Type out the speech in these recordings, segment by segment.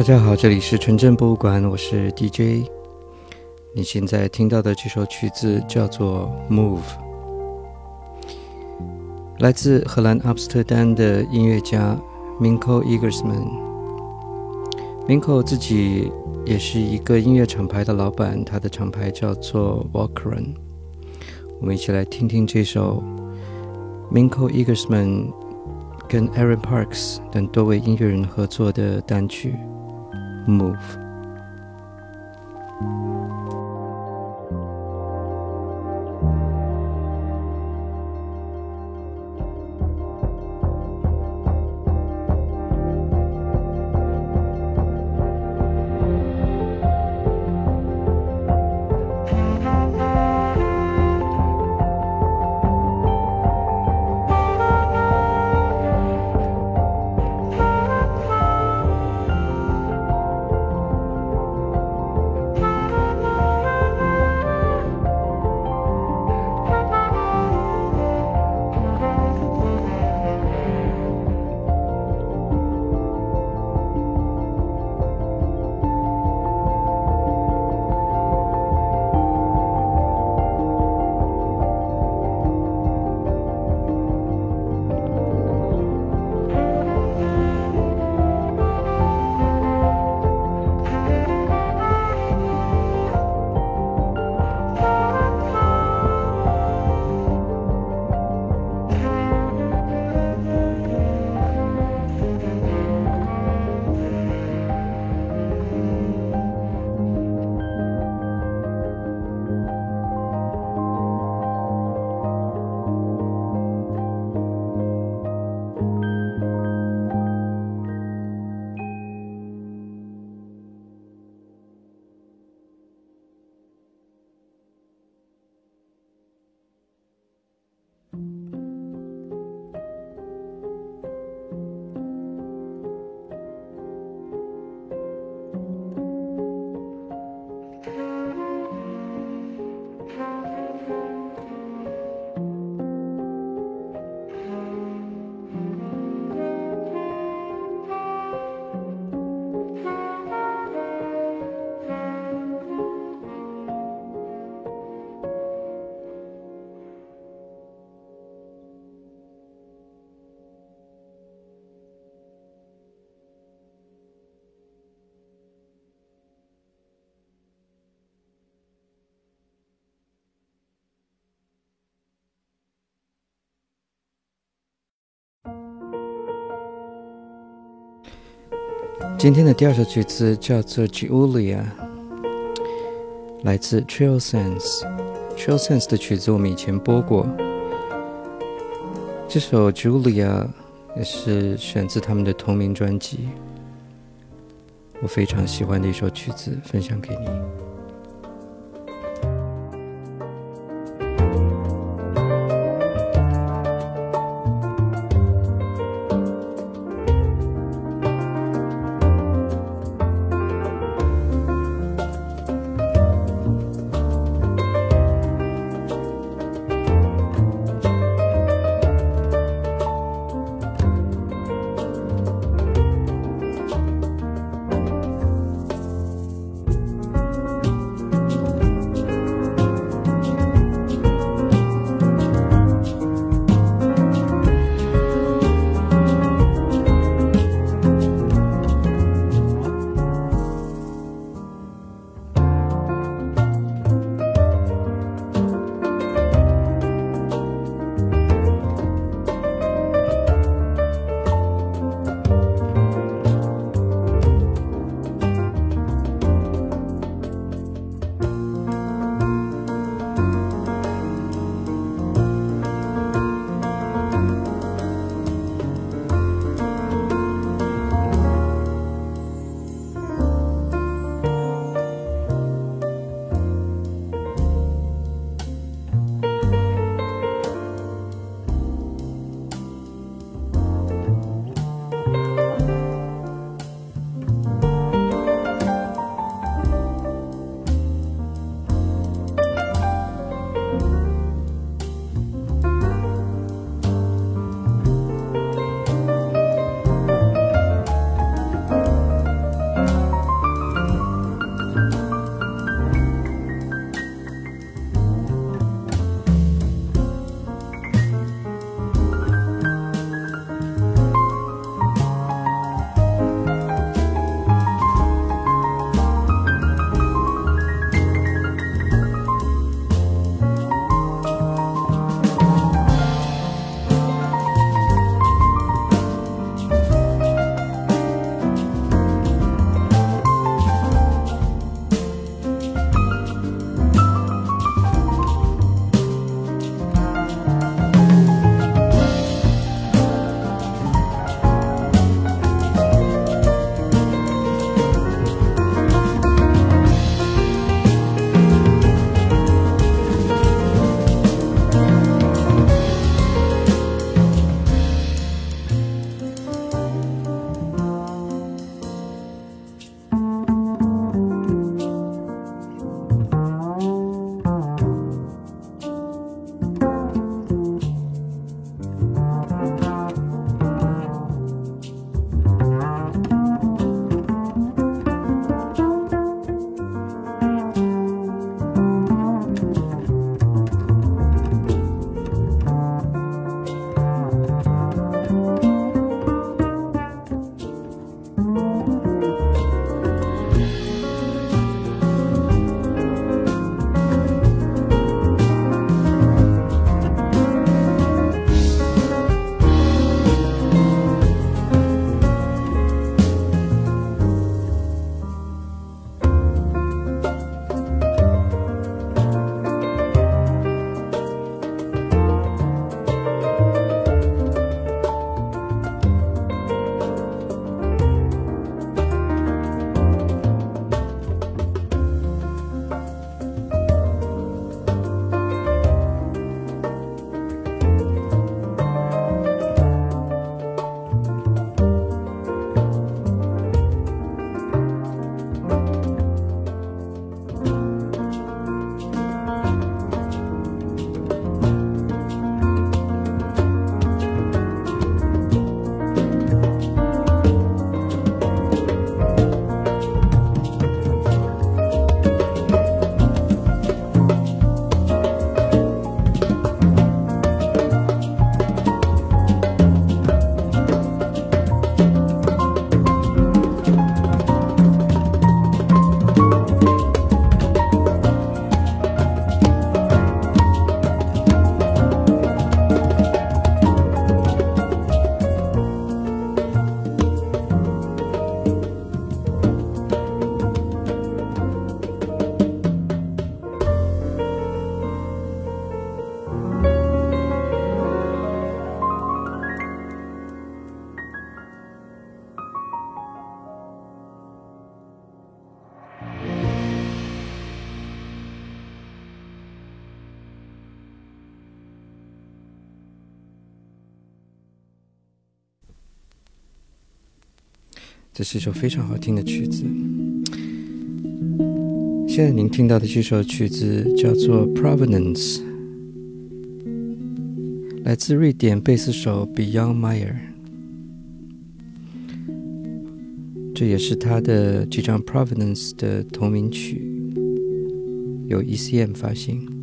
大家好，这里是纯正博物馆，我是 DJ。你现在听到的这首曲子叫做《Move》，来自荷兰阿姆斯特丹的音乐家 Minko Egersman。Minko 自己也是一个音乐厂牌的老板，他的厂牌叫做 Walkeren。我们一起来听听这首 Minko Egersman 跟 Aaron Parks 等多位音乐人合作的单曲。Move. 今天的第二首曲子叫做《Julia》，来自 TRIL Sense。TRIL Sense 的曲子我们以前播过，这首《Julia》也是选自他们的同名专辑，我非常喜欢的一首曲子，分享给你。这是一首非常好听的曲子。现在您听到的这首曲子叫做《Provenance》，来自瑞典贝斯手 Bjorn Meyer，这也是他的这张《Provenance》的同名曲，由 ECM 发行。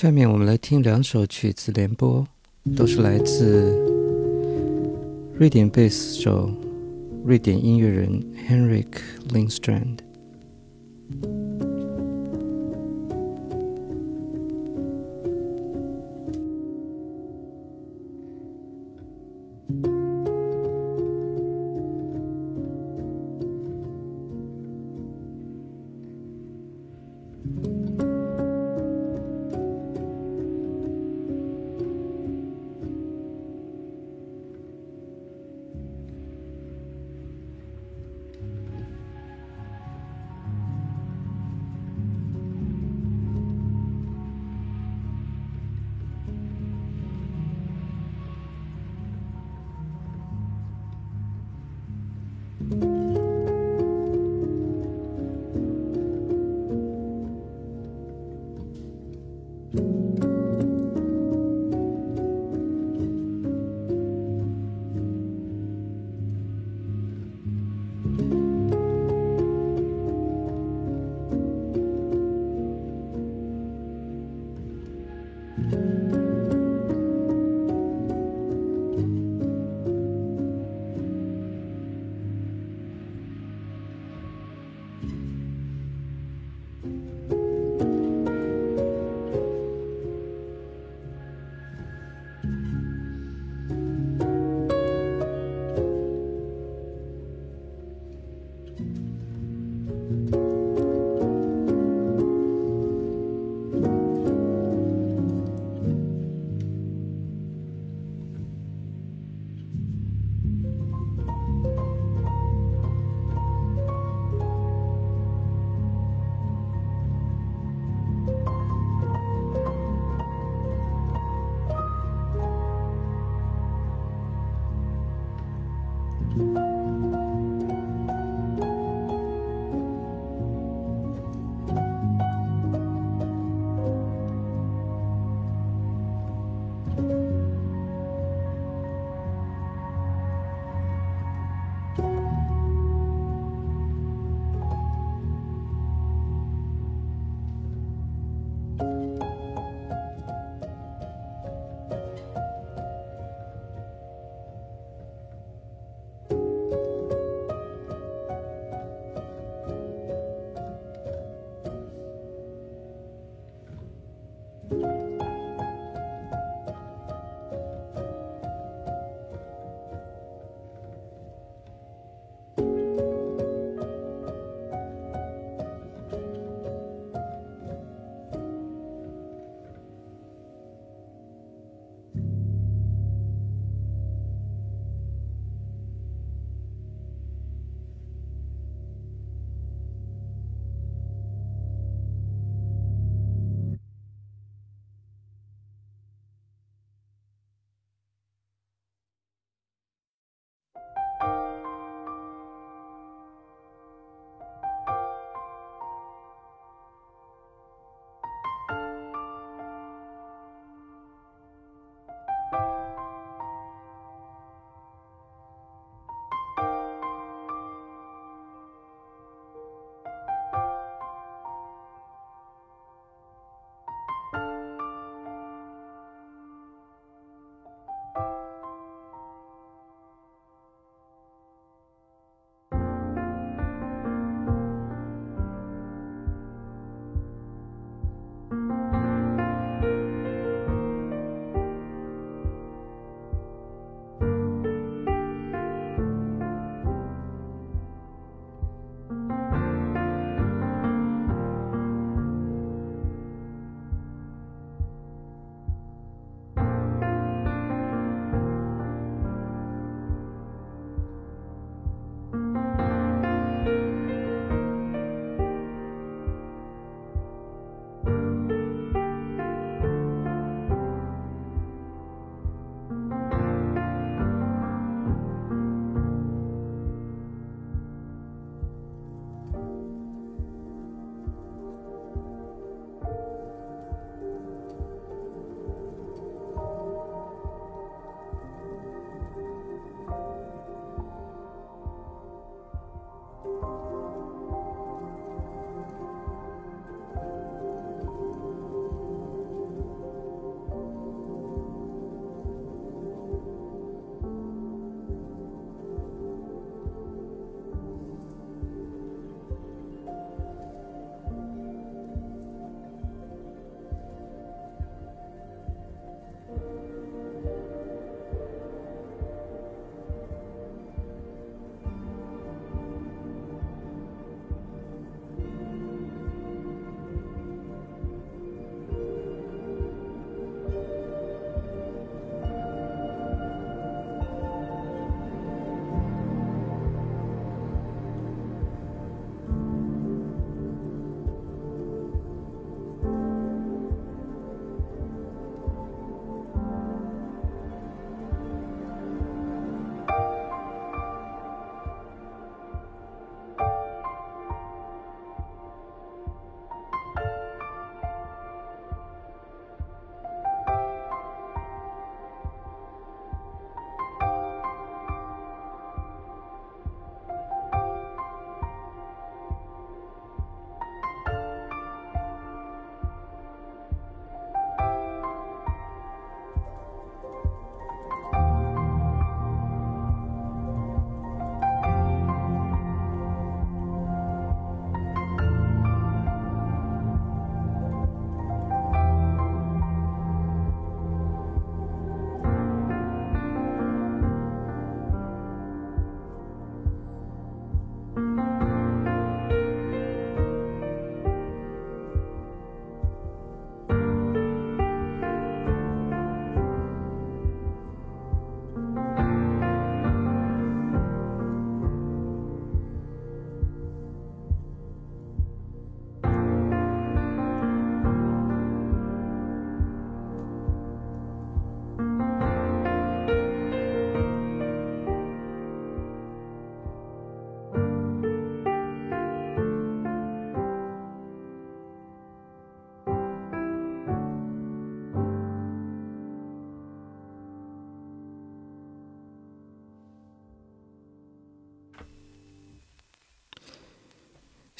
下面我们来听两首曲子联播，都是来自瑞典贝斯手、瑞典音乐人 Henrik Lindstrand。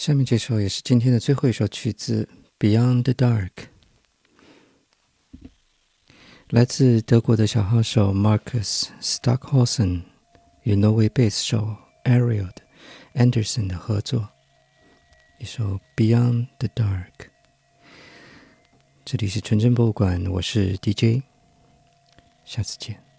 下面这首也是今天的最后一首曲子，《Beyond the Dark》，来自德国的小号手 Marcus Stockhausen 与挪威贝斯手 Ariel Anderson 的合作，一首《Beyond the Dark》。这里是纯真博物馆，我是 DJ，下次见。